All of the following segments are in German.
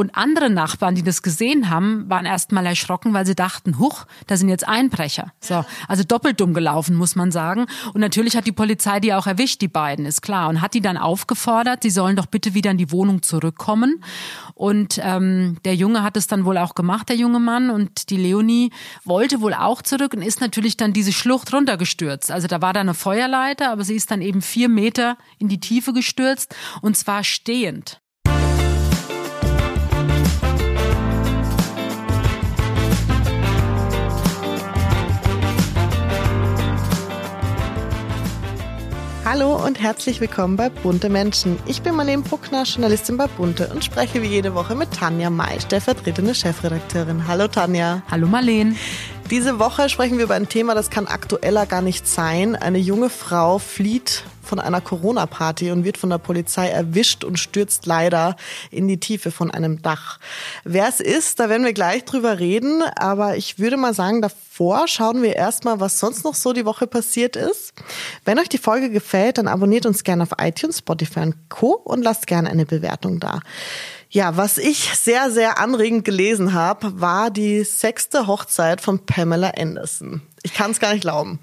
Und andere Nachbarn, die das gesehen haben, waren erstmal erschrocken, weil sie dachten, huch, da sind jetzt Einbrecher. So, also doppelt dumm gelaufen, muss man sagen. Und natürlich hat die Polizei die auch erwischt, die beiden, ist klar. Und hat die dann aufgefordert, sie sollen doch bitte wieder in die Wohnung zurückkommen. Und ähm, der Junge hat es dann wohl auch gemacht, der junge Mann. Und die Leonie wollte wohl auch zurück und ist natürlich dann diese Schlucht runtergestürzt. Also da war da eine Feuerleiter, aber sie ist dann eben vier Meter in die Tiefe gestürzt und zwar stehend. Hallo und herzlich willkommen bei Bunte Menschen. Ich bin Marlene Bruckner, Journalistin bei Bunte und spreche wie jede Woche mit Tanja May, stellvertretende Chefredakteurin. Hallo Tanja. Hallo Marlene. Diese Woche sprechen wir über ein Thema, das kann aktueller gar nicht sein. Eine junge Frau flieht von einer Corona-Party und wird von der Polizei erwischt und stürzt leider in die Tiefe von einem Dach. Wer es ist, da werden wir gleich drüber reden, aber ich würde mal sagen, davor schauen wir erstmal, was sonst noch so die Woche passiert ist. Wenn euch die Folge gefällt, dann abonniert uns gerne auf iTunes, Spotify und Co. und lasst gerne eine Bewertung da. Ja, was ich sehr, sehr anregend gelesen habe, war die sechste Hochzeit von Pamela Anderson. Ich kann es gar nicht glauben.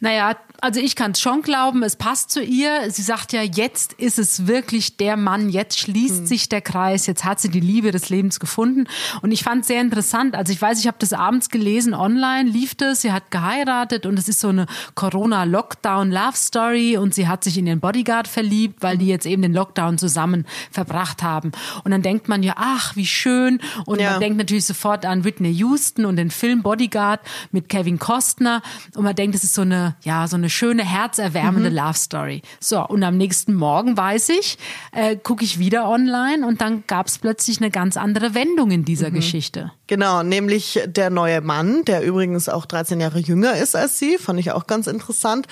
Naja, also ich kann es schon glauben, es passt zu ihr. Sie sagt ja, jetzt ist es wirklich der Mann, jetzt schließt hm. sich der Kreis, jetzt hat sie die Liebe des Lebens gefunden. Und ich fand es sehr interessant. Also ich weiß, ich habe das abends gelesen, online lief das, sie hat geheiratet und es ist so eine Corona-Lockdown-Love-Story und sie hat sich in ihren Bodyguard verliebt, weil die jetzt eben den Lockdown zusammen verbracht haben. Und dann denkt man ja, ach, wie schön. Und ja. man denkt natürlich sofort an Whitney Houston und den Film Bodyguard mit Kevin Costner. Und man denkt, es ist so eine, ja, so eine schöne, herzerwärmende mhm. Love Story. So, und am nächsten Morgen weiß ich, äh, gucke ich wieder online und dann gab es plötzlich eine ganz andere Wendung in dieser mhm. Geschichte. Genau, nämlich der neue Mann, der übrigens auch 13 Jahre jünger ist als sie, fand ich auch ganz interessant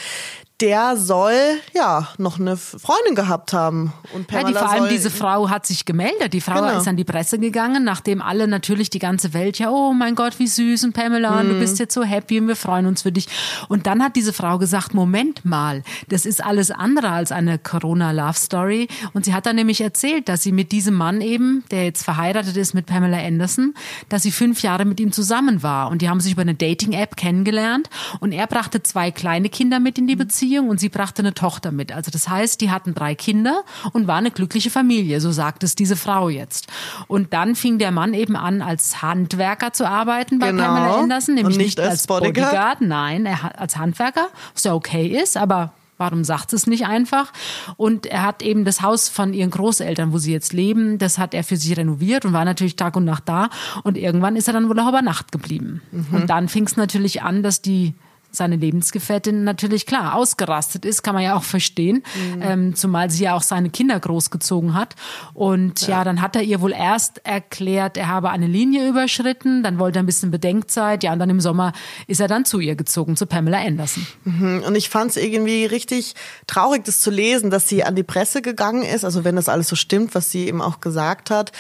der soll ja noch eine Freundin gehabt haben. Und Pamela ja, die, vor allem diese Frau hat sich gemeldet. Die Frau genau. ist an die Presse gegangen, nachdem alle natürlich die ganze Welt ja, oh mein Gott, wie süß und Pamela, mm. du bist jetzt so happy und wir freuen uns für dich. Und dann hat diese Frau gesagt, Moment mal, das ist alles andere als eine Corona-Love-Story. Und sie hat dann nämlich erzählt, dass sie mit diesem Mann eben, der jetzt verheiratet ist mit Pamela Anderson, dass sie fünf Jahre mit ihm zusammen war. Und die haben sich über eine Dating-App kennengelernt. Und er brachte zwei kleine Kinder mit in die Beziehung Beziehung und sie brachte eine Tochter mit. Also das heißt, die hatten drei Kinder und war eine glückliche Familie, so sagt es diese Frau jetzt. Und dann fing der Mann eben an, als Handwerker zu arbeiten bei genau. Pamela Anderson, nämlich nicht, nicht, als Bodyguard. Bodyguard. Nein, er als Handwerker, was ja okay ist, aber Warum sagt es nicht einfach? Und er hat eben das Haus von ihren Großeltern, wo sie jetzt leben, das hat er für sie renoviert und war natürlich Tag und Nacht da. Und irgendwann ist er dann wohl auch über Nacht geblieben. Mhm. Und dann fing es natürlich an, dass die seine Lebensgefährtin natürlich klar ausgerastet ist, kann man ja auch verstehen, mhm. ähm, zumal sie ja auch seine Kinder großgezogen hat. Und ja. ja. dann hat er ihr wohl erst erklärt, er habe eine Linie überschritten, dann wollte er ein bisschen Bedenkzeit, ja, und dann im Sommer ist er dann zu ihr gezogen, zu Pamela Anderson. Mhm. Und ich fand es irgendwie richtig traurig, das zu lesen, dass sie an die Presse gegangen ist, also wenn das alles so stimmt, was sie eben auch gesagt hat,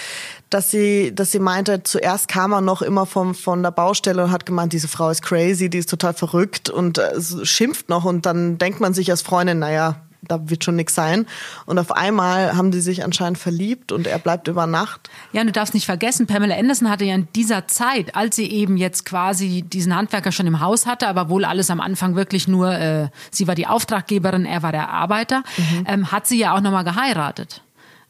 dass sie, dass sie meinte, zuerst kam er noch immer vom, von der Baustelle und hat gemeint, diese Frau ist crazy, die ist total verrückt und äh, schimpft noch und dann denkt man sich als Freundin, naja, da wird schon nichts sein. Und auf einmal haben die sich anscheinend verliebt und er bleibt über Nacht. Ja, und du darfst nicht vergessen, Pamela Anderson hatte ja in dieser Zeit, als sie eben jetzt quasi diesen Handwerker schon im Haus hatte, aber wohl alles am Anfang wirklich nur, äh, sie war die Auftraggeberin, er war der Arbeiter, mhm. ähm, hat sie ja auch nochmal geheiratet.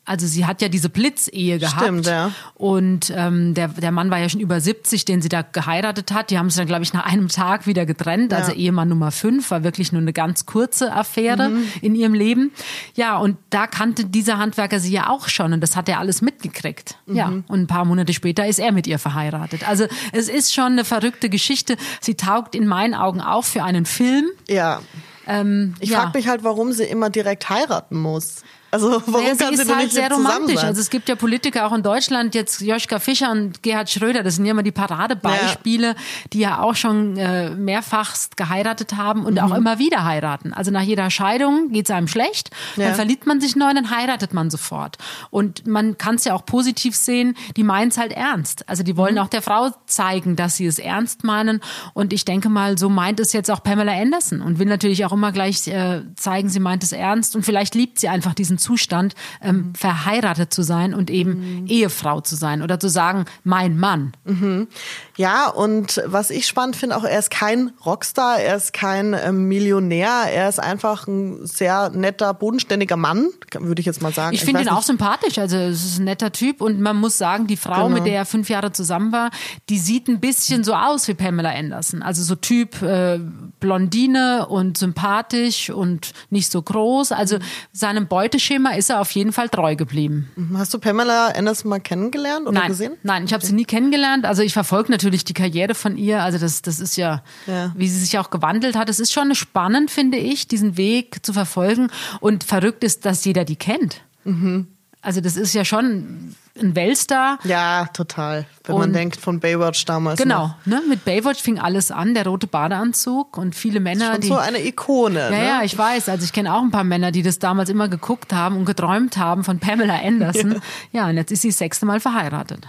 Also sie hat ja diese Blitzehe gehabt. Stimmt, ja. Und ähm, der, der Mann war ja schon über 70, den sie da geheiratet hat. Die haben sich dann, glaube ich, nach einem Tag wieder getrennt. Ja. Also Ehemann Nummer 5 war wirklich nur eine ganz kurze Affäre mhm. in ihrem Leben. Ja, und da kannte dieser Handwerker sie ja auch schon und das hat er alles mitgekriegt. Mhm. Ja, und ein paar Monate später ist er mit ihr verheiratet. Also es ist schon eine verrückte Geschichte. Sie taugt in meinen Augen auch für einen Film. Ja. Ähm, ich ja. frage mich halt, warum sie immer direkt heiraten muss. Also warum naja, kann sie, ist halt nicht sehr romantisch. Also es gibt ja Politiker auch in Deutschland, jetzt Joschka Fischer und Gerhard Schröder, das sind ja immer die Paradebeispiele, ja. die ja auch schon äh, mehrfachst geheiratet haben und mhm. auch immer wieder heiraten. Also nach jeder Scheidung geht es einem schlecht, ja. dann verliebt man sich neu, dann heiratet man sofort. Und man kann es ja auch positiv sehen, die meinen es halt ernst. Also die wollen mhm. auch der Frau zeigen, dass sie es ernst meinen. Und ich denke mal, so meint es jetzt auch Pamela Anderson und will natürlich auch immer gleich äh, zeigen, sie meint es ernst und vielleicht liebt sie einfach diesen Zustand, ähm, mhm. verheiratet zu sein und eben mhm. Ehefrau zu sein oder zu sagen, mein Mann. Mhm. Ja, und was ich spannend finde, auch er ist kein Rockstar, er ist kein äh, Millionär, er ist einfach ein sehr netter, bodenständiger Mann, würde ich jetzt mal sagen. Ich, finde ihn auch sympathisch, also es ist ein netter Typ und man muss sagen, die Frau, genau. mit der er fünf Jahre zusammen war, die sieht ein bisschen so aus wie Pamela Anderson. Also so Typ äh, Blondine und sympathisch und nicht so groß. Also seinem Beuteschema ist er auf jeden Fall treu geblieben. Mhm. Hast du Pamela Anderson mal kennengelernt oder nein, gesehen? Nein, ich habe sie nie kennengelernt. Also ich verfolge natürlich die Karriere von ihr. Also das, das ist ja, ja, wie sie sich auch gewandelt hat. Es ist schon spannend, finde ich, diesen Weg zu verfolgen. Und verrückt ist, dass jeder die kennt. Mhm. Also das ist ja schon ein Weltstar. Ja, total. Wenn und man denkt von Baywatch damals. Genau, ne? mit Baywatch fing alles an, der rote Badeanzug und viele Männer. Schon die, so eine Ikone. Ja, ne? ja, ich weiß. Also ich kenne auch ein paar Männer, die das damals immer geguckt haben und geträumt haben von Pamela Anderson. Ja, ja und jetzt ist sie das sechste Mal verheiratet.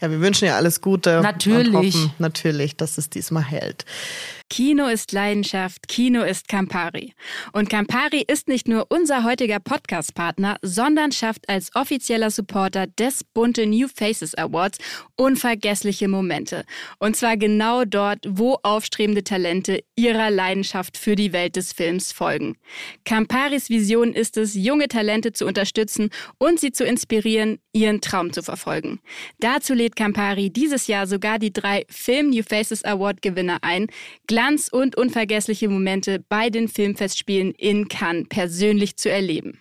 Ja, wir wünschen ihr alles Gute. Natürlich. Hoffen natürlich, dass es diesmal hält. Kino ist Leidenschaft, Kino ist Campari. Und Campari ist nicht nur unser heutiger Podcast-Partner, sondern schafft als offizieller Supporter des Bunte New Faces Awards unvergessliche Momente. Und zwar genau dort, wo aufstrebende Talente ihrer Leidenschaft für die Welt des Films folgen. Camparis Vision ist es, junge Talente zu unterstützen und sie zu inspirieren, ihren Traum zu verfolgen. Dazu lädt Campari dieses Jahr sogar die drei Film New Faces Award Gewinner ein, Glanz und unvergessliche Momente bei den Filmfestspielen in Cannes persönlich zu erleben.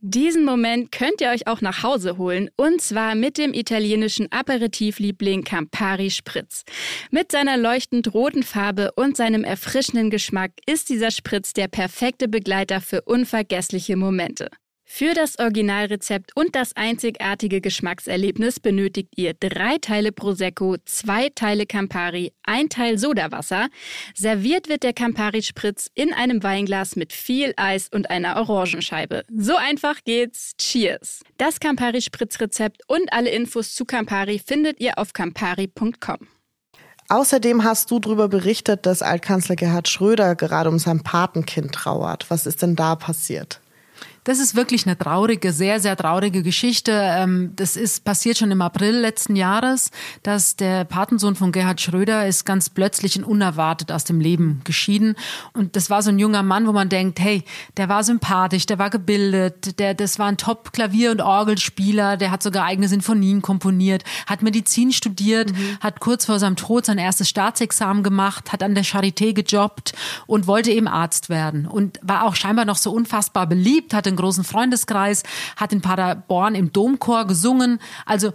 Diesen Moment könnt ihr euch auch nach Hause holen und zwar mit dem italienischen Aperitivliebling Campari Spritz. Mit seiner leuchtend roten Farbe und seinem erfrischenden Geschmack ist dieser Spritz der perfekte Begleiter für unvergessliche Momente. Für das Originalrezept und das einzigartige Geschmackserlebnis benötigt ihr drei Teile Prosecco, zwei Teile Campari, ein Teil Sodawasser. Serviert wird der Campari-Spritz in einem Weinglas mit viel Eis und einer Orangenscheibe. So einfach geht's. Cheers! Das Campari-Spritz-Rezept und alle Infos zu Campari findet ihr auf campari.com. Außerdem hast du darüber berichtet, dass Altkanzler Gerhard Schröder gerade um sein Patenkind trauert. Was ist denn da passiert? Das ist wirklich eine traurige, sehr, sehr traurige Geschichte. Ähm, das ist passiert schon im April letzten Jahres, dass der Patensohn von Gerhard Schröder ist ganz plötzlich und unerwartet aus dem Leben geschieden. Und das war so ein junger Mann, wo man denkt, hey, der war sympathisch, der war gebildet, der, das war ein Top-Klavier- und Orgelspieler, der hat sogar eigene Sinfonien komponiert, hat Medizin studiert, mhm. hat kurz vor seinem Tod sein erstes Staatsexamen gemacht, hat an der Charité gejobbt und wollte eben Arzt werden und war auch scheinbar noch so unfassbar beliebt, hatte großen Freundeskreis, hat in Paderborn im Domchor gesungen. Also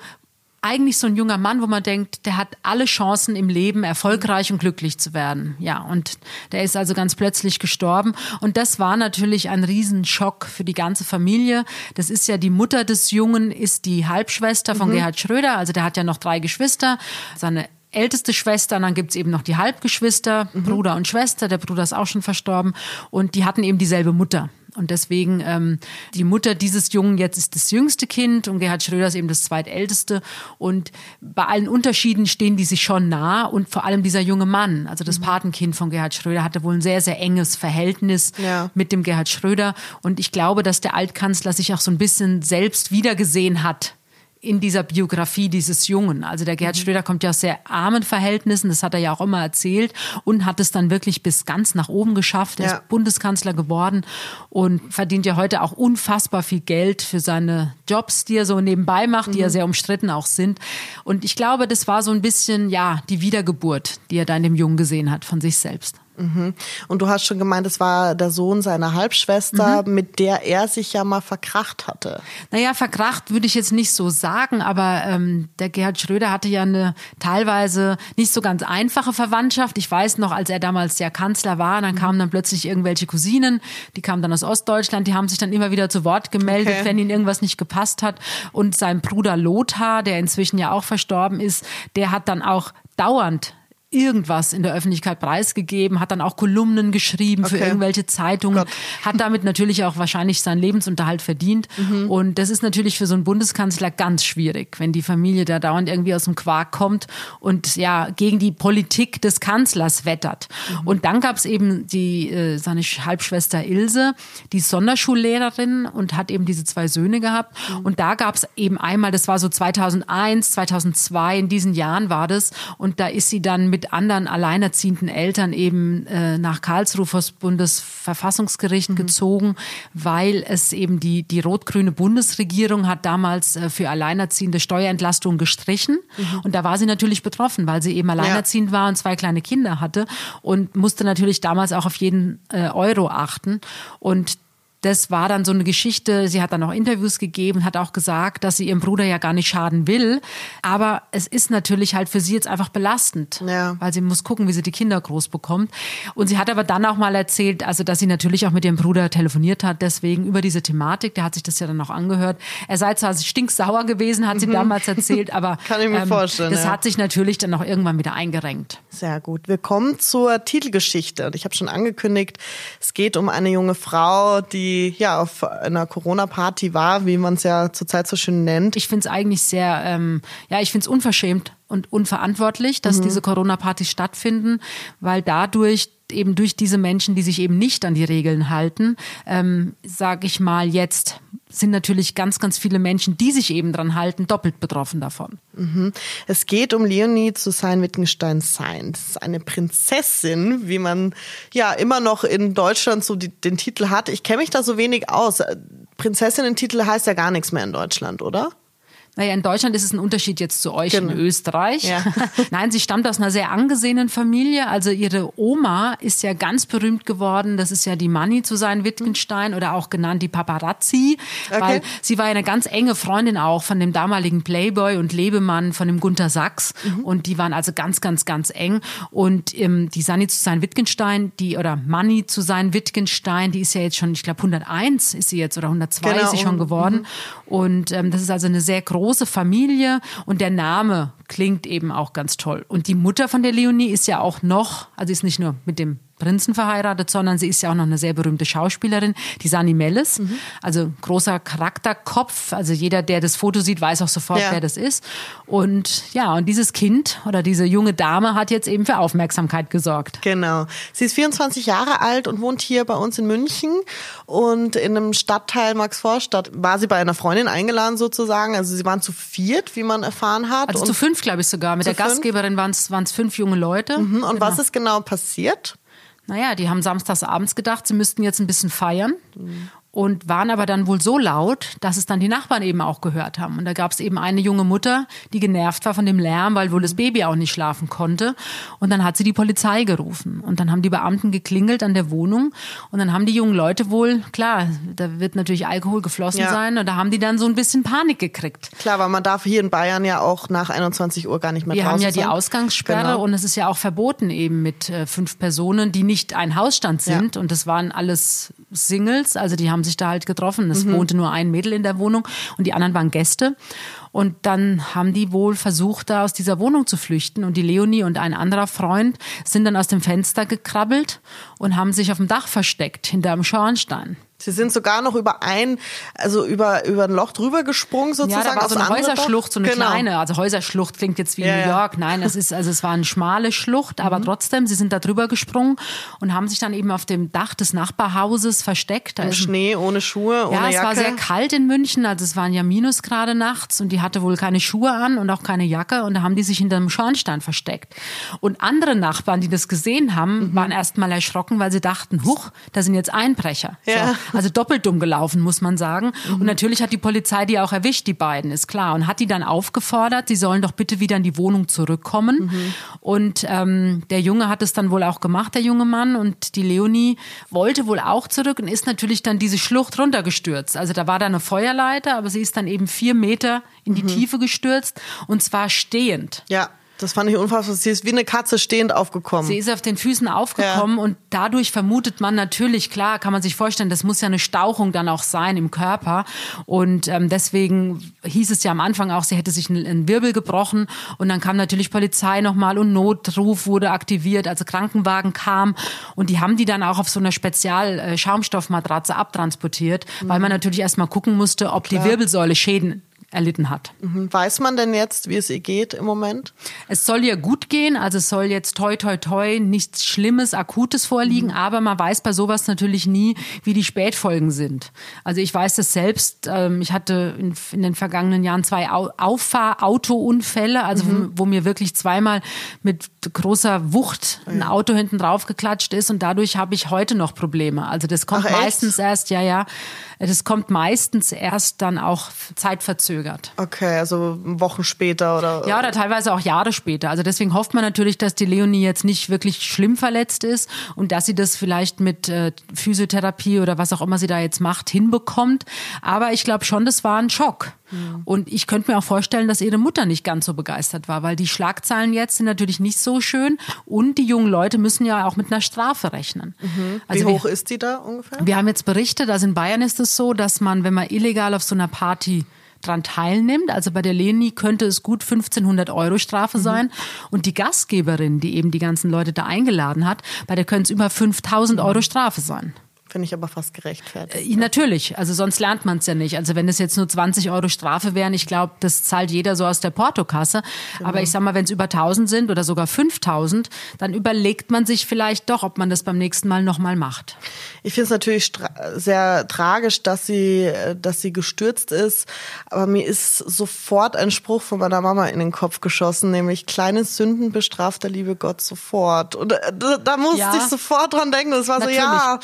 eigentlich so ein junger Mann, wo man denkt, der hat alle Chancen im Leben, erfolgreich und glücklich zu werden. Ja, und der ist also ganz plötzlich gestorben. Und das war natürlich ein Riesenschock für die ganze Familie. Das ist ja die Mutter des Jungen, ist die Halbschwester von mhm. Gerhard Schröder. Also der hat ja noch drei Geschwister. Seine älteste Schwester, und dann gibt's eben noch die Halbgeschwister, mhm. Bruder und Schwester. Der Bruder ist auch schon verstorben. Und die hatten eben dieselbe Mutter. Und deswegen ähm, die Mutter dieses Jungen jetzt ist das jüngste Kind und Gerhard Schröder ist eben das zweitälteste. Und bei allen Unterschieden stehen die sich schon nah und vor allem dieser junge Mann, also das mhm. Patenkind von Gerhard Schröder, hatte wohl ein sehr, sehr enges Verhältnis ja. mit dem Gerhard Schröder. Und ich glaube, dass der Altkanzler sich auch so ein bisschen selbst wiedergesehen hat in dieser Biografie dieses Jungen. Also der Gerhard mhm. Schröder kommt ja aus sehr armen Verhältnissen, das hat er ja auch immer erzählt und hat es dann wirklich bis ganz nach oben geschafft. Er ja. ist Bundeskanzler geworden und verdient ja heute auch unfassbar viel Geld für seine Jobs, die er so nebenbei macht, mhm. die ja mhm. sehr umstritten auch sind. Und ich glaube, das war so ein bisschen, ja, die Wiedergeburt, die er da in dem Jungen gesehen hat von sich selbst. Mhm. Und du hast schon gemeint, es war der Sohn seiner Halbschwester, mhm. mit der er sich ja mal verkracht hatte. Naja, verkracht würde ich jetzt nicht so sagen, aber ähm, der Gerhard Schröder hatte ja eine teilweise nicht so ganz einfache Verwandtschaft. Ich weiß noch, als er damals der Kanzler war, dann mhm. kamen dann plötzlich irgendwelche Cousinen, die kamen dann aus Ostdeutschland, die haben sich dann immer wieder zu Wort gemeldet, okay. wenn ihnen irgendwas nicht gepasst hat. Und sein Bruder Lothar, der inzwischen ja auch verstorben ist, der hat dann auch dauernd irgendwas in der Öffentlichkeit preisgegeben, hat dann auch Kolumnen geschrieben okay. für irgendwelche Zeitungen, Gott. hat damit natürlich auch wahrscheinlich seinen Lebensunterhalt verdient. Mhm. Und das ist natürlich für so einen Bundeskanzler ganz schwierig, wenn die Familie da dauernd irgendwie aus dem Quark kommt und ja gegen die Politik des Kanzlers wettert. Mhm. Und dann gab es eben die äh, seine Halbschwester Ilse, die Sonderschullehrerin und hat eben diese zwei Söhne gehabt. Mhm. Und da gab es eben einmal, das war so 2001, 2002, in diesen Jahren war das. Und da ist sie dann mit anderen alleinerziehenden Eltern eben äh, nach Karlsruhe vors Bundesverfassungsgericht mhm. gezogen, weil es eben die, die rot-grüne Bundesregierung hat damals äh, für Alleinerziehende Steuerentlastung gestrichen. Mhm. Und da war sie natürlich betroffen, weil sie eben alleinerziehend ja. war und zwei kleine Kinder hatte und musste natürlich damals auch auf jeden äh, Euro achten. Und das war dann so eine Geschichte. Sie hat dann auch Interviews gegeben, hat auch gesagt, dass sie ihrem Bruder ja gar nicht schaden will. Aber es ist natürlich halt für sie jetzt einfach belastend, ja. weil sie muss gucken, wie sie die Kinder groß bekommt. Und sie hat aber dann auch mal erzählt, also dass sie natürlich auch mit ihrem Bruder telefoniert hat, deswegen über diese Thematik. Der hat sich das ja dann auch angehört. Er sei zwar stinksauer gewesen, hat sie mhm. damals erzählt, aber kann ich mir ähm, vorstellen. Das ja. hat sich natürlich dann auch irgendwann wieder eingerenkt. Sehr gut. Wir kommen zur Titelgeschichte. Und ich habe schon angekündigt, es geht um eine junge Frau, die ja auf einer Corona-Party war, wie man es ja zurzeit so schön nennt. Ich finde es eigentlich sehr, ähm, ja, ich finde es unverschämt und unverantwortlich, dass mhm. diese Corona-Partys stattfinden, weil dadurch eben durch diese Menschen, die sich eben nicht an die Regeln halten, ähm, sage ich mal jetzt, sind natürlich ganz, ganz viele Menschen, die sich eben dran halten, doppelt betroffen davon. Mhm. Es geht um Leonie zu sein Wittgenstein sein. Das ist eine Prinzessin, wie man ja immer noch in Deutschland so die, den Titel hat. Ich kenne mich da so wenig aus. Prinzessinnen-Titel heißt ja gar nichts mehr in Deutschland, oder? Naja, in Deutschland ist es ein Unterschied jetzt zu euch genau. in Österreich. Ja. Nein, sie stammt aus einer sehr angesehenen Familie. Also ihre Oma ist ja ganz berühmt geworden. Das ist ja die Manni zu sein Wittgenstein oder auch genannt die Paparazzi. Okay. Weil sie war ja eine ganz enge Freundin auch von dem damaligen Playboy und Lebemann von dem Gunther Sachs. Mhm. Und die waren also ganz, ganz, ganz eng. Und ähm, die Sani zu sein Wittgenstein, die oder Manni zu sein Wittgenstein, die ist ja jetzt schon, ich glaube 101 ist sie jetzt oder 102 genau. ist sie schon geworden. Mhm. Und ähm, das ist also eine sehr große große Familie und der Name klingt eben auch ganz toll. Und die Mutter von der Leonie ist ja auch noch, also ist nicht nur mit dem Prinzen verheiratet, sondern sie ist ja auch noch eine sehr berühmte Schauspielerin, die Sani Mellis. Mhm. Also großer Charakterkopf. Also jeder, der das Foto sieht, weiß auch sofort, ja. wer das ist. Und ja, und dieses Kind oder diese junge Dame hat jetzt eben für Aufmerksamkeit gesorgt. Genau. Sie ist 24 Jahre alt und wohnt hier bei uns in München. Und in einem Stadtteil Maxvorstadt war sie bei einer Freundin eingeladen sozusagen. Also sie waren zu viert, wie man erfahren hat. Also und zu fünf, glaube ich sogar. Mit der fünf? Gastgeberin waren es fünf junge Leute. Mhm. Und genau. was ist genau passiert? Naja, die haben samstags abends gedacht, sie müssten jetzt ein bisschen feiern. Mhm und waren aber dann wohl so laut, dass es dann die Nachbarn eben auch gehört haben. Und da gab es eben eine junge Mutter, die genervt war von dem Lärm, weil wohl das Baby auch nicht schlafen konnte. Und dann hat sie die Polizei gerufen. Und dann haben die Beamten geklingelt an der Wohnung. Und dann haben die jungen Leute wohl, klar, da wird natürlich Alkohol geflossen ja. sein. Und da haben die dann so ein bisschen Panik gekriegt. Klar, weil man darf hier in Bayern ja auch nach 21 Uhr gar nicht mehr Wir draußen haben ja die Ausgangssperre genau. und es ist ja auch verboten eben mit äh, fünf Personen, die nicht ein Hausstand sind. Ja. Und das waren alles Singles, also die haben sich da halt getroffen. Es mhm. wohnte nur ein Mädel in der Wohnung und die anderen waren Gäste. Und dann haben die wohl versucht, da aus dieser Wohnung zu flüchten. Und die Leonie und ein anderer Freund sind dann aus dem Fenster gekrabbelt und haben sich auf dem Dach versteckt, hinter einem Schornstein. Sie sind sogar noch über ein, also über, über ein Loch drüber gesprungen sozusagen. Ja, da war so eine Häuserschlucht, so eine genau. kleine. Also Häuserschlucht klingt jetzt wie ja, New York. Nein, es ist, also es war eine schmale Schlucht, aber mhm. trotzdem, sie sind da drüber gesprungen und haben sich dann eben auf dem Dach des Nachbarhauses versteckt. Im Schnee, ohne Schuhe, ohne Ja, es Jacke. war sehr kalt in München, also es waren ja Minusgrade nachts und die hatte wohl keine Schuhe an und auch keine Jacke und da haben die sich hinter einem Schornstein versteckt. Und andere Nachbarn, die das gesehen haben, mhm. waren erst mal erschrocken, weil sie dachten, huch, da sind jetzt Einbrecher. Ja. So. Also doppelt dumm gelaufen, muss man sagen. Mhm. Und natürlich hat die Polizei die auch erwischt, die beiden, ist klar. Und hat die dann aufgefordert, sie sollen doch bitte wieder in die Wohnung zurückkommen. Mhm. Und ähm, der Junge hat es dann wohl auch gemacht, der junge Mann. Und die Leonie wollte wohl auch zurück und ist natürlich dann diese Schlucht runtergestürzt. Also da war da eine Feuerleiter, aber sie ist dann eben vier Meter in die mhm. Tiefe gestürzt und zwar stehend. Ja. Das fand ich unfassbar. Sie ist wie eine Katze stehend aufgekommen. Sie ist auf den Füßen aufgekommen ja. und dadurch vermutet man natürlich, klar, kann man sich vorstellen, das muss ja eine Stauchung dann auch sein im Körper. Und ähm, deswegen hieß es ja am Anfang auch, sie hätte sich einen Wirbel gebrochen. Und dann kam natürlich Polizei nochmal und Notruf wurde aktiviert, also Krankenwagen kam. Und die haben die dann auch auf so einer Spezial-Schaumstoffmatratze abtransportiert, mhm. weil man natürlich erstmal gucken musste, ob Klar. die Wirbelsäule Schäden erlitten hat. Mhm. Weiß man denn jetzt, wie es ihr geht im Moment? Es soll ihr gut gehen, also es soll jetzt toi toi toi nichts Schlimmes, Akutes vorliegen, mhm. aber man weiß bei sowas natürlich nie, wie die Spätfolgen sind. Also ich weiß das selbst, ähm, ich hatte in, den vergangenen Jahren zwei Auffahrautounfälle, also mhm. wo, mir wirklich zweimal mit großer Wucht ein Auto hinten drauf geklatscht ist und dadurch habe ich heute noch Probleme. Also das kommt Ach, meistens erst, ja, ja, das kommt meistens erst dann auch zeitverzögert. Okay, also Wochen später oder? Ja, oder teilweise auch Jahre später. Also deswegen hofft man natürlich, dass die Leonie jetzt nicht wirklich schlimm verletzt ist und dass sie das vielleicht mit äh, Physiotherapie oder was auch immer sie da jetzt macht, hinbekommt. Aber ich glaube schon, das war ein Schock. Und ich könnte mir auch vorstellen, dass ihre Mutter nicht ganz so begeistert war, weil die Schlagzeilen jetzt sind natürlich nicht so schön und die jungen Leute müssen ja auch mit einer Strafe rechnen. Mhm. Also Wie hoch wir, ist die da ungefähr? Wir haben jetzt berichtet, also in Bayern ist es so, dass man, wenn man illegal auf so einer Party dran teilnimmt. Also bei der Leni könnte es gut 1500 Euro Strafe mhm. sein. Und die Gastgeberin, die eben die ganzen Leute da eingeladen hat, bei der könnte es über 5000 Euro Strafe sein. Finde ich aber fast gerechtfertigt. Äh, natürlich, also sonst lernt man es ja nicht. Also wenn es jetzt nur 20 Euro Strafe wären, ich glaube, das zahlt jeder so aus der Portokasse. Genau. Aber ich sag mal, wenn es über 1000 sind oder sogar 5000, dann überlegt man sich vielleicht doch, ob man das beim nächsten Mal nochmal macht. Ich finde es natürlich sehr tragisch, dass sie, dass sie gestürzt ist. Aber mir ist sofort ein Spruch von meiner Mama in den Kopf geschossen, nämlich kleine Sünden bestraft der liebe Gott sofort. Und äh, da, da musste ja. ich sofort dran denken. Das war natürlich. so, ja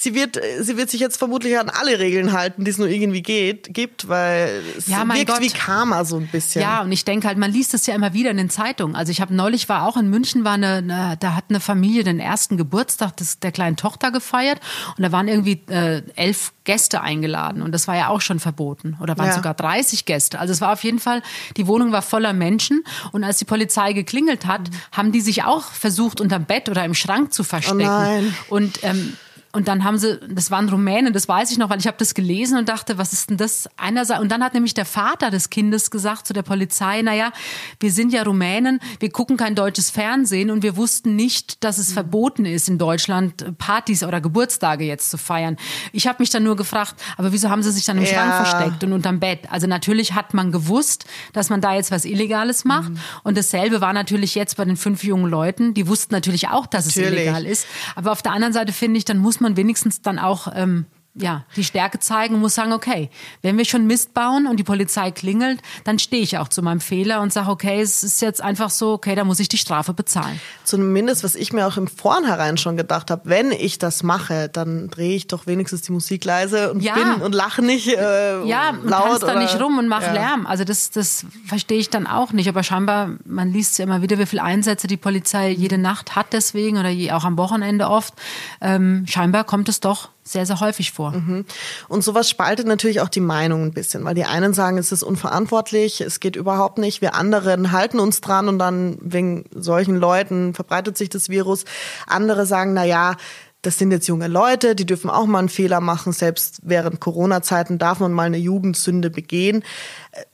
sie wird, sie wird sich jetzt vermutlich an alle Regeln halten, die es nur irgendwie geht, gibt, weil es ja, wirkt Gott. wie Karma so ein bisschen. Ja, und ich denke halt, man liest es ja immer wieder in den Zeitungen. Also ich habe neulich war auch in München, war eine, eine, da hat eine Familie den ersten Geburtstag des, der kleinen Tochter gefeiert und da waren irgendwie äh, elf Gäste eingeladen und das war ja auch schon verboten oder waren ja. sogar 30 Gäste. Also es war auf jeden Fall, die Wohnung war voller Menschen und als die Polizei geklingelt hat, mhm. haben die sich auch versucht unterm Bett oder im Schrank zu verstecken. Oh nein. Und ähm, und dann haben sie, das waren Rumänen, das weiß ich noch, weil ich habe das gelesen und dachte, was ist denn das? Einerseits, und dann hat nämlich der Vater des Kindes gesagt zu der Polizei, naja, wir sind ja Rumänen, wir gucken kein deutsches Fernsehen und wir wussten nicht, dass es mhm. verboten ist in Deutschland, Partys oder Geburtstage jetzt zu feiern. Ich habe mich dann nur gefragt, aber wieso haben sie sich dann im ja. Schrank versteckt und unterm Bett? Also natürlich hat man gewusst, dass man da jetzt was Illegales macht. Mhm. Und dasselbe war natürlich jetzt bei den fünf jungen Leuten. Die wussten natürlich auch, dass natürlich. es illegal ist. Aber auf der anderen Seite finde ich, dann muss man wenigstens dann auch ähm, ja, die Stärke zeigen und muss sagen, okay, wenn wir schon Mist bauen und die Polizei klingelt, dann stehe ich auch zu meinem Fehler und sage, okay, es ist jetzt einfach so, okay, da muss ich die Strafe bezahlen. Zumindest, was ich mir auch im Vornherein schon gedacht habe, wenn ich das mache, dann drehe ich doch wenigstens die Musik leise und ja. bin und lache nicht äh, ja, und laut. da nicht rum und mach ja. Lärm. Also das, das verstehe ich dann auch nicht. Aber scheinbar, man liest ja immer wieder, wie viele Einsätze die Polizei jede Nacht hat deswegen oder auch am Wochenende oft. Ähm, scheinbar kommt es doch sehr, sehr häufig vor. Mhm. Und sowas spaltet natürlich auch die Meinung ein bisschen, weil die einen sagen, es ist unverantwortlich, es geht überhaupt nicht, wir anderen halten uns dran und dann wegen solchen Leuten verbreitet sich das Virus. Andere sagen, na ja, das sind jetzt junge Leute, die dürfen auch mal einen Fehler machen. Selbst während Corona-Zeiten darf man mal eine Jugendsünde begehen.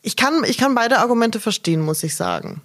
Ich kann, ich kann beide Argumente verstehen, muss ich sagen.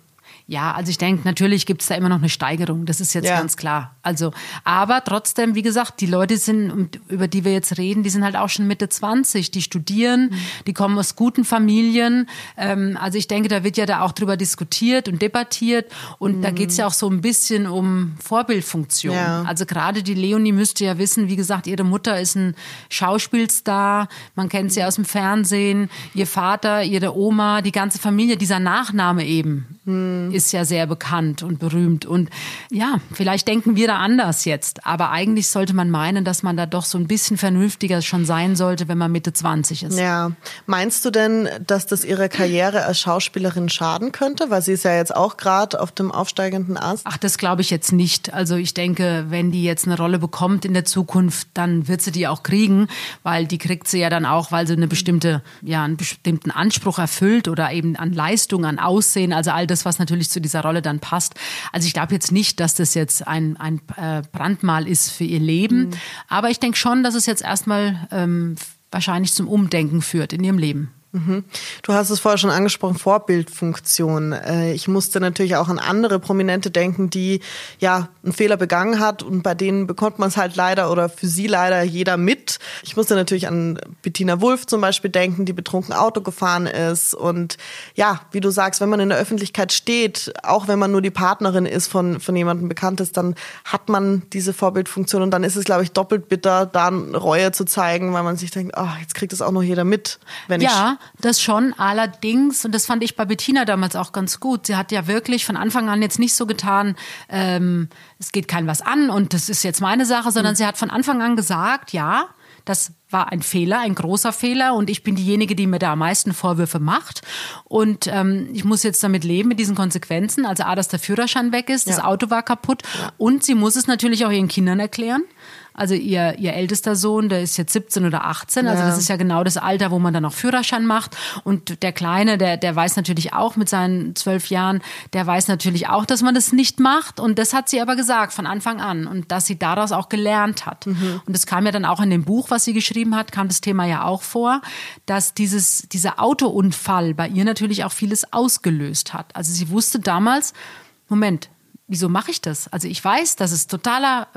Ja, also ich denke, natürlich gibt es da immer noch eine Steigerung, das ist jetzt ja. ganz klar. Also, aber trotzdem, wie gesagt, die Leute sind, über die wir jetzt reden, die sind halt auch schon Mitte 20, die studieren, mhm. die kommen aus guten Familien. Ähm, also ich denke, da wird ja da auch drüber diskutiert und debattiert und mhm. da geht es ja auch so ein bisschen um Vorbildfunktion. Ja. Also gerade die Leonie müsste ja wissen, wie gesagt, ihre Mutter ist ein Schauspielstar, man kennt sie aus dem Fernsehen, ihr Vater, ihre Oma, die ganze Familie, dieser Nachname eben. Mhm ist ja sehr bekannt und berühmt. Und ja, vielleicht denken wir da anders jetzt. Aber eigentlich sollte man meinen, dass man da doch so ein bisschen vernünftiger schon sein sollte, wenn man Mitte 20 ist. Ja. Meinst du denn, dass das ihre Karriere als Schauspielerin schaden könnte? Weil sie ist ja jetzt auch gerade auf dem aufsteigenden Ast. Ach, das glaube ich jetzt nicht. Also ich denke, wenn die jetzt eine Rolle bekommt in der Zukunft, dann wird sie die auch kriegen, weil die kriegt sie ja dann auch, weil sie eine bestimmte, ja, einen bestimmten Anspruch erfüllt oder eben an Leistung, an Aussehen, also all das, was natürlich zu dieser Rolle dann passt. Also ich glaube jetzt nicht, dass das jetzt ein, ein äh, Brandmal ist für ihr Leben, mhm. aber ich denke schon, dass es jetzt erstmal ähm, wahrscheinlich zum Umdenken führt in ihrem Leben. Mhm. Du hast es vorher schon angesprochen, Vorbildfunktion. Äh, ich musste natürlich auch an andere Prominente denken, die ja einen Fehler begangen hat und bei denen bekommt man es halt leider oder für sie leider jeder mit. Ich musste natürlich an Bettina Wulff zum Beispiel denken, die betrunken Auto gefahren ist und ja, wie du sagst, wenn man in der Öffentlichkeit steht, auch wenn man nur die Partnerin ist von, von jemandem bekannt ist, dann hat man diese Vorbildfunktion und dann ist es, glaube ich, doppelt bitter, da Reue zu zeigen, weil man sich denkt, oh, jetzt kriegt es auch noch jeder mit, wenn ja. ich das schon. Allerdings, und das fand ich bei Bettina damals auch ganz gut, sie hat ja wirklich von Anfang an jetzt nicht so getan, ähm, es geht kein was an und das ist jetzt meine Sache, sondern mhm. sie hat von Anfang an gesagt, ja, das war ein Fehler, ein großer Fehler und ich bin diejenige, die mir da am meisten Vorwürfe macht. Und ähm, ich muss jetzt damit leben, mit diesen Konsequenzen. Also A, dass der Führerschein weg ist, ja. das Auto war kaputt ja. und sie muss es natürlich auch ihren Kindern erklären. Also ihr, ihr ältester Sohn, der ist jetzt 17 oder 18. Also ja. das ist ja genau das Alter, wo man dann auch Führerschein macht. Und der Kleine, der, der weiß natürlich auch mit seinen zwölf Jahren, der weiß natürlich auch, dass man das nicht macht. Und das hat sie aber gesagt von Anfang an. Und dass sie daraus auch gelernt hat. Mhm. Und das kam ja dann auch in dem Buch, was sie geschrieben hat, kam das Thema ja auch vor, dass dieses, dieser Autounfall bei ihr natürlich auch vieles ausgelöst hat. Also sie wusste damals, Moment, wieso mache ich das? Also ich weiß, dass es totaler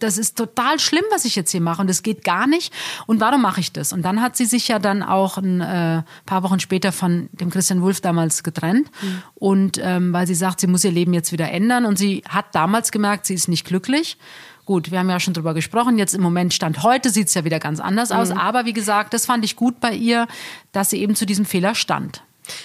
das ist total schlimm, was ich jetzt hier mache und das geht gar nicht. Und warum mache ich das? Und dann hat sie sich ja dann auch ein äh, paar Wochen später von dem Christian Wulff damals getrennt. Mhm. Und ähm, weil sie sagt, sie muss ihr Leben jetzt wieder ändern. Und sie hat damals gemerkt, sie ist nicht glücklich. Gut, wir haben ja schon drüber gesprochen. Jetzt im Moment Stand heute sieht es ja wieder ganz anders mhm. aus. Aber wie gesagt, das fand ich gut bei ihr, dass sie eben zu diesem Fehler stand.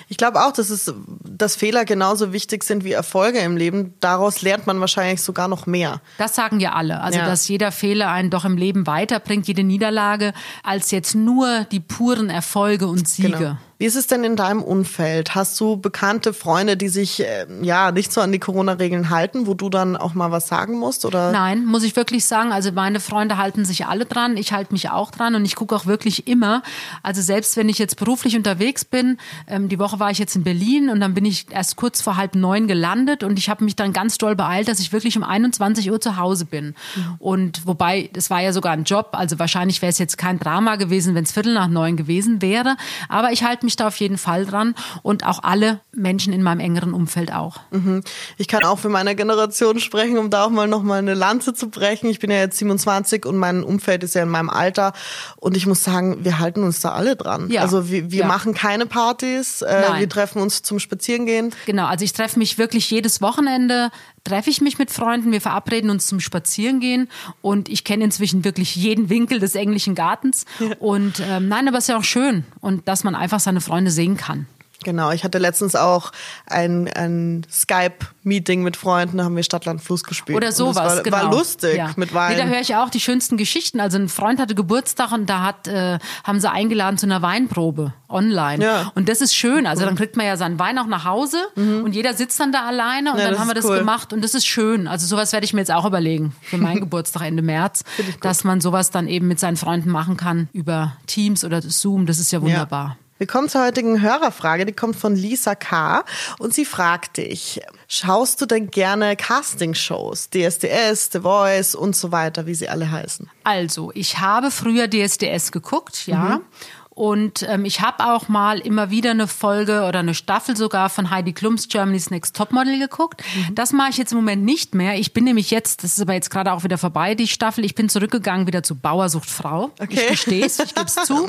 Ich glaube auch, dass es, dass Fehler genauso wichtig sind wie Erfolge im Leben. Daraus lernt man wahrscheinlich sogar noch mehr. Das sagen ja alle. Also, ja. dass jeder Fehler einen doch im Leben weiterbringt, jede Niederlage, als jetzt nur die puren Erfolge und Siege. Genau. Wie ist es denn in deinem Umfeld? Hast du bekannte Freunde, die sich äh, ja nicht so an die Corona-Regeln halten, wo du dann auch mal was sagen musst? Oder? Nein, muss ich wirklich sagen. Also meine Freunde halten sich alle dran. Ich halte mich auch dran und ich gucke auch wirklich immer. Also selbst wenn ich jetzt beruflich unterwegs bin, ähm, die Woche war ich jetzt in Berlin und dann bin ich erst kurz vor halb neun gelandet und ich habe mich dann ganz doll beeilt, dass ich wirklich um 21 Uhr zu Hause bin. Mhm. Und wobei, das war ja sogar ein Job, also wahrscheinlich wäre es jetzt kein Drama gewesen, wenn es Viertel nach neun gewesen wäre. Aber ich halte mich mich da auf jeden Fall dran und auch alle Menschen in meinem engeren Umfeld auch. Mhm. Ich kann auch für meine Generation sprechen, um da auch mal noch mal eine Lanze zu brechen. Ich bin ja jetzt 27 und mein Umfeld ist ja in meinem Alter und ich muss sagen, wir halten uns da alle dran. Ja. Also wir, wir ja. machen keine Partys, äh, wir treffen uns zum Spazierengehen. Genau, also ich treffe mich wirklich jedes Wochenende treffe ich mich mit Freunden, wir verabreden uns zum Spazierengehen und ich kenne inzwischen wirklich jeden Winkel des englischen Gartens. Ja. Und ähm, nein, aber es ist ja auch schön und dass man einfach seine Freunde sehen kann. Genau, ich hatte letztens auch ein, ein Skype-Meeting mit Freunden, da haben wir Stadtland Fluss gespielt. Oder sowas, war, genau. War lustig ja. mit Wein. Nee, da höre ich auch die schönsten Geschichten. Also ein Freund hatte Geburtstag und da hat, äh, haben sie eingeladen zu einer Weinprobe online. Ja. Und das ist schön. Also dann kriegt man ja seinen Wein auch nach Hause mhm. und jeder sitzt dann da alleine und ja, dann haben wir das cool. gemacht und das ist schön. Also sowas werde ich mir jetzt auch überlegen für meinen Geburtstag Ende März, dass man sowas dann eben mit seinen Freunden machen kann über Teams oder Zoom. Das ist ja wunderbar. Wir kommen zur heutigen Hörerfrage, die kommt von Lisa K. Und sie fragt dich, schaust du denn gerne Castingshows, DSDS, The Voice und so weiter, wie sie alle heißen? Also, ich habe früher DSDS geguckt, ja. Mhm. Und ähm, ich habe auch mal immer wieder eine Folge oder eine Staffel sogar von Heidi Klums Germany's Next Topmodel geguckt. Mhm. Das mache ich jetzt im Moment nicht mehr. Ich bin nämlich jetzt, das ist aber jetzt gerade auch wieder vorbei, die Staffel. Ich bin zurückgegangen wieder zu Bauersucht Frau. Okay. Ich gestehe es, ich gebe es zu.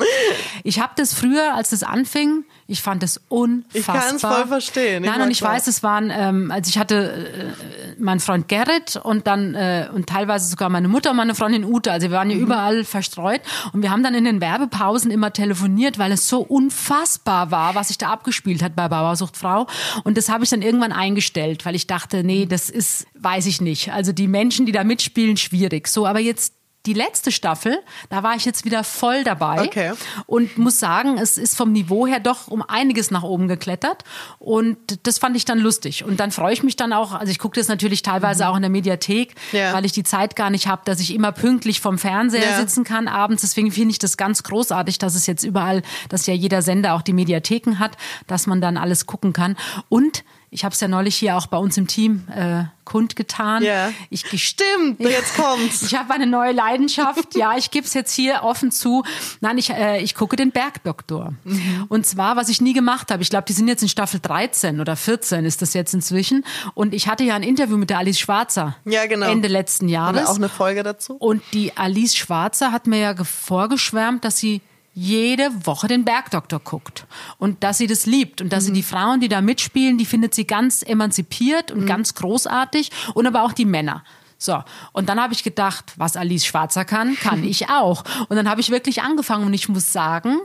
Ich habe das früher, als das anfing, ich fand es unfassbar. Ich kann es voll verstehen. Nein, und ich weiß, es waren, ähm, also ich hatte äh, meinen Freund Gerrit und dann äh, und teilweise sogar meine Mutter und meine Freundin Ute. Also wir waren ja mhm. überall verstreut und wir haben dann in den Werbepausen immer telefoniert, weil es so unfassbar war, was sich da abgespielt hat bei Bauersuchtfrau. Und das habe ich dann irgendwann eingestellt, weil ich dachte, nee, das ist, weiß ich nicht. Also die Menschen, die da mitspielen, schwierig. So, aber jetzt die letzte Staffel, da war ich jetzt wieder voll dabei okay. und muss sagen, es ist vom Niveau her doch um einiges nach oben geklettert und das fand ich dann lustig und dann freue ich mich dann auch, also ich gucke das natürlich teilweise mhm. auch in der Mediathek, ja. weil ich die Zeit gar nicht habe, dass ich immer pünktlich vom Fernseher ja. sitzen kann abends, deswegen finde ich das ganz großartig, dass es jetzt überall, dass ja jeder Sender auch die Mediatheken hat, dass man dann alles gucken kann und Ich habe es ja neulich hier auch bei uns im Team äh, kundgetan. Ja. Ich Stimmt, jetzt kommt's. ich habe eine neue Leidenschaft. ja, ich gebe es jetzt hier offen zu. Nein, ich, äh, ich gucke den Bergdoktor. Mhm. Und zwar, was ich nie gemacht habe. Ich glaube, die sind jetzt in Staffel 13 oder 14 ist das jetzt inzwischen. Und ich hatte ja ein Interview mit der Alice Schwarzer. Ja, genau. Ende letzten Jahres. Oder auch eine Folge dazu. Und die Alice Schwarzer hat mir ja vorgeschwärmt, dass sie jede Woche den Bergdoktor guckt und dass sie das liebt und dass mhm. sie die Frauen, die da mitspielen, die findet sie ganz emanzipiert und mhm. ganz großartig und aber auch die Männer. So, und dann habe ich gedacht, was Alice Schwarzer kann, kann ich auch. Und dann habe ich wirklich angefangen und ich muss sagen,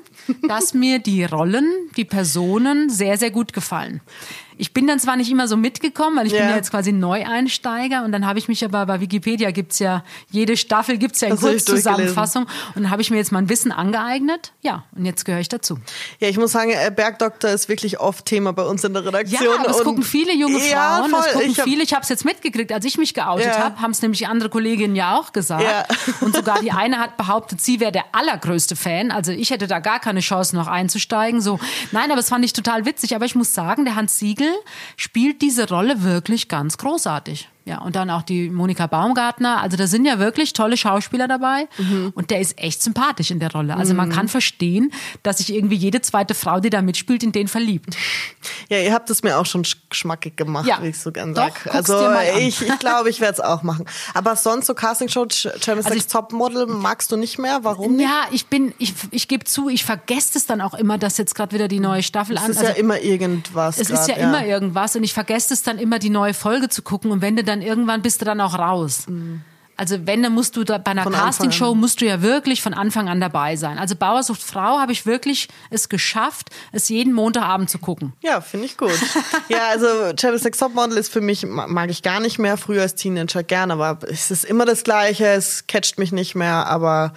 dass mir die Rollen, die Personen sehr, sehr gut gefallen. Ich bin dann zwar nicht immer so mitgekommen, weil ich ja. bin ja jetzt quasi Neueinsteiger und dann habe ich mich aber bei Wikipedia gibt's ja, jede Staffel gibt's ja eine Kurzzusammenfassung und dann habe ich mir jetzt mein Wissen angeeignet. Ja, und jetzt gehöre ich dazu. Ja, ich muss sagen, äh, Bergdoktor ist wirklich oft Thema bei uns in der Redaktion. Ja, aber es gucken viele junge Frauen, ja, voll. es gucken ich hab, viele, ich habe es jetzt mitgekriegt, als ich mich geoutet ja. habe, haben es nämlich andere Kolleginnen ja auch gesagt. Ja. Und sogar die eine hat behauptet, sie wäre der allergrößte Fan, also ich hätte da gar keine Chance noch einzusteigen. So, nein, aber es fand ich total witzig, aber ich muss sagen, der Hans Siegel spielt diese Rolle wirklich ganz großartig. Ja, und dann auch die Monika Baumgartner. Also da sind ja wirklich tolle Schauspieler dabei. Mhm. Und der ist echt sympathisch in der Rolle. Also man mhm. kann verstehen, dass sich irgendwie jede zweite Frau, die da mitspielt, in den verliebt. Ja, ihr habt es mir auch schon schmackig gemacht, ja. wie ich so gern sag. Doch, also ich, ich glaube, ich werde es auch machen. Aber sonst so Castingshow, Germany's also Topmodel magst du nicht mehr? Warum nicht? Ja, ich bin, ich, ich gebe zu, ich vergesse es dann auch immer, dass jetzt gerade wieder die neue Staffel an. Es ist also, ja immer irgendwas. Es grad, ist ja, ja, immer irgendwas und ich vergesse es dann immer, die neue Folge zu gucken. Und wenn du dann dann irgendwann bist du dann auch raus. Mhm. Also wenn, dann musst du da, bei einer Castingshow musst du ja wirklich von Anfang an dabei sein. Also Bauersucht Frau habe ich wirklich es geschafft, es jeden Montagabend zu gucken. Ja, finde ich gut. ja, also Travis Sex Topmodel ist für mich, mag ich gar nicht mehr. Früher als Teenager gern, aber es ist immer das Gleiche, es catcht mich nicht mehr, aber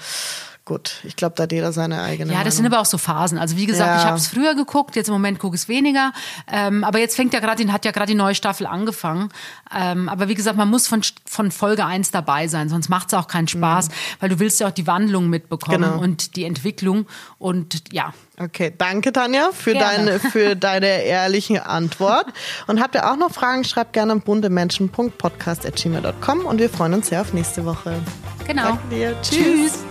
gut, ich glaube, da hat jeder seine eigene. Ja, das Meinung. sind aber auch so Phasen. Also wie gesagt, ja. ich habe es früher geguckt, jetzt im Moment gucke ich es weniger. Ähm, aber jetzt fängt ja gerade, hat ja gerade die neue Staffel angefangen. Ähm, aber wie gesagt, man muss von, von Folge 1 dabei sein, sonst macht es auch keinen Spaß, mhm. weil du willst ja auch die Wandlung mitbekommen genau. und die Entwicklung. Und ja, Okay, danke Tanja für deine für deine ehrliche Antwort. Und habt ihr auch noch Fragen, schreibt gerne an buntemenschen.podcast.gmail.com und wir freuen uns sehr auf nächste Woche. Genau. Danke dir. Tschüss. Tschüss.